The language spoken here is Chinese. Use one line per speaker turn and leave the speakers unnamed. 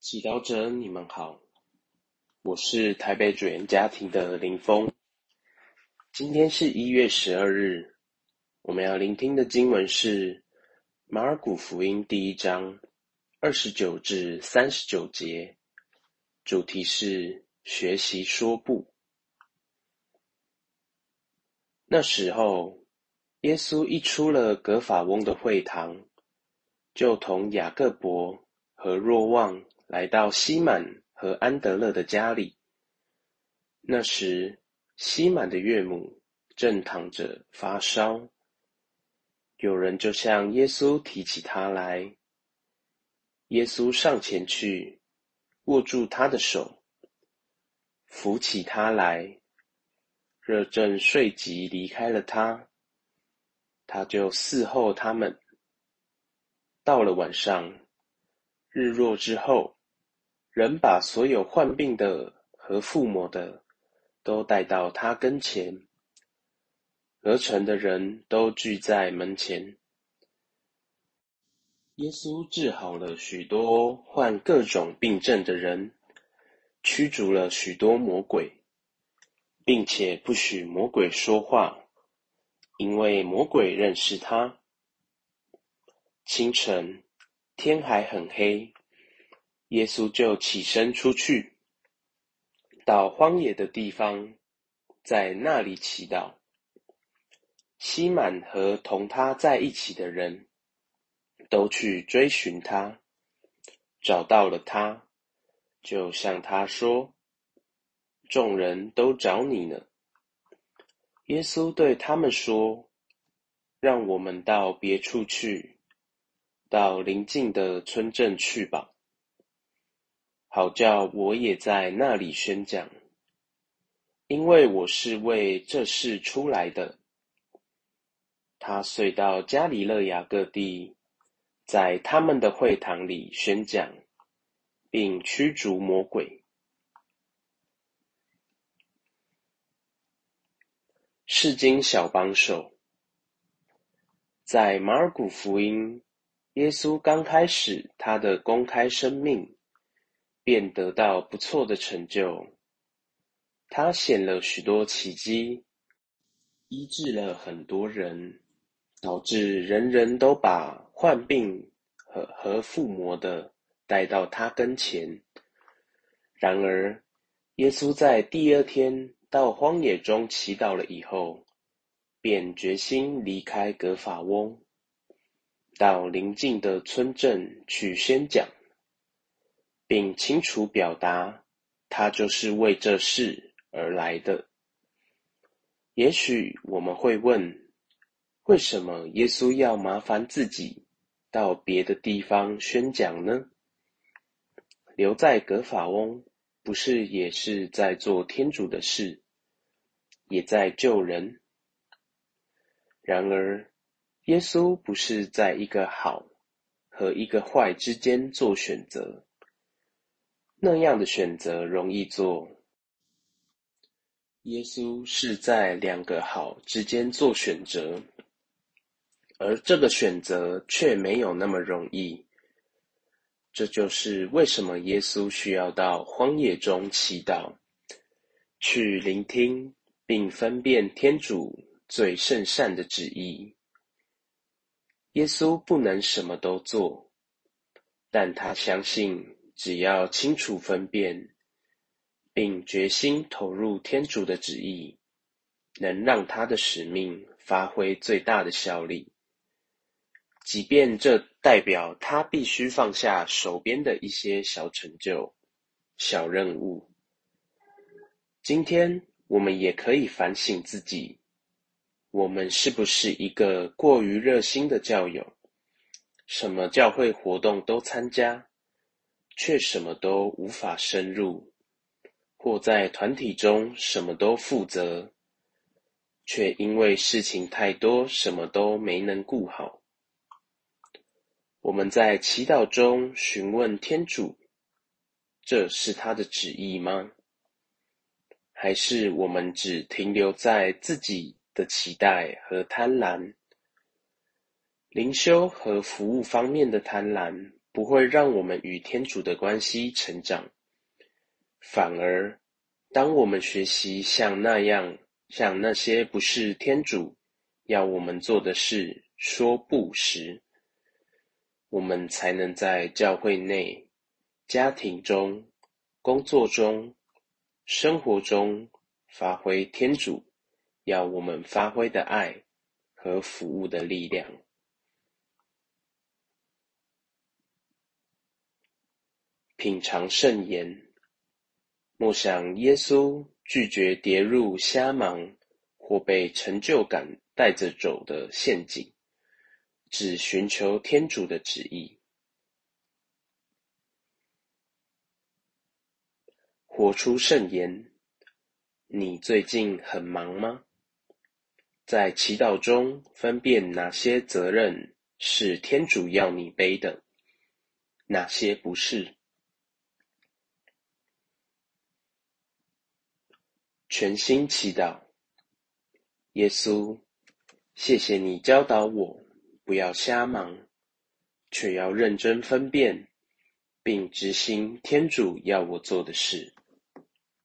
祈祷者，你们好，我是台北主言家庭的林峰。今天是一月十二日，我们要聆听的经文是马尔谷福音第一章二十九至三十九节，主题是学习说不。那时候，耶稣一出了格法翁的会堂，就同雅各伯和若望。来到西满和安德勒的家里。那时，西满的岳母正躺着发烧。有人就向耶稣提起他来。耶稣上前去，握住他的手，扶起他来。热症睡即离开了他，他就伺候他们。到了晚上，日落之后。人把所有患病的和附魔的都带到他跟前，合城的人都聚在门前。耶稣治好了许多患各种病症的人，驱逐了许多魔鬼，并且不许魔鬼说话，因为魔鬼认识他。清晨，天还很黑。耶稣就起身出去，到荒野的地方，在那里祈祷。西满和同他在一起的人都去追寻他，找到了他，就向他说：“众人都找你呢。”耶稣对他们说：“让我们到别处去，到邻近的村镇去吧。”好叫我也在那里宣讲，因为我是为这事出来的。他遂到加里勒亚各地，在他们的会堂里宣讲，并驱逐魔鬼。世经小帮手，在马尔谷福音，耶稣刚开始他的公开生命。便得到不错的成就。他显了许多奇迹，医治了很多人，导致人人都把患病和和附魔的带到他跟前。然而，耶稣在第二天到荒野中祈祷了以后，便决心离开格法翁，到邻近的村镇去宣讲。并清楚表达，他就是为这事而来的。也许我们会问，为什么耶稣要麻烦自己到别的地方宣讲呢？留在格法翁，不是也是在做天主的事，也在救人？然而，耶稣不是在一个好和一个坏之间做选择。那样的选择容易做，耶稣是在两个好之间做选择，而这个选择却没有那么容易。这就是为什么耶稣需要到荒野中祈祷，去聆听并分辨天主最圣善的旨意。耶稣不能什么都做，但他相信。只要清楚分辨，并决心投入天主的旨意，能让他的使命发挥最大的效力，即便这代表他必须放下手边的一些小成就、小任务。今天我们也可以反省自己：我们是不是一个过于热心的教友？什么教会活动都参加？却什么都无法深入，或在团体中什么都负责，却因为事情太多，什么都没能顾好。我们在祈祷中询问天主：这是他的旨意吗？还是我们只停留在自己的期待和贪婪？灵修和服务方面的贪婪。不会让我们与天主的关系成长。反而，当我们学习像那样，像那些不是天主要我们做的事说不时，我们才能在教会内、家庭中、工作中、生活中发挥天主要我们发挥的爱和服务的力量。品尝圣言。莫想耶稣拒绝跌入瞎忙或被成就感带着走的陷阱，只寻求天主的旨意，活出圣言。你最近很忙吗？在祈祷中分辨哪些责任是天主要你背的，哪些不是。全心祈祷，耶稣，谢谢你教导我不要瞎忙，却要认真分辨并执行天主要我做的事。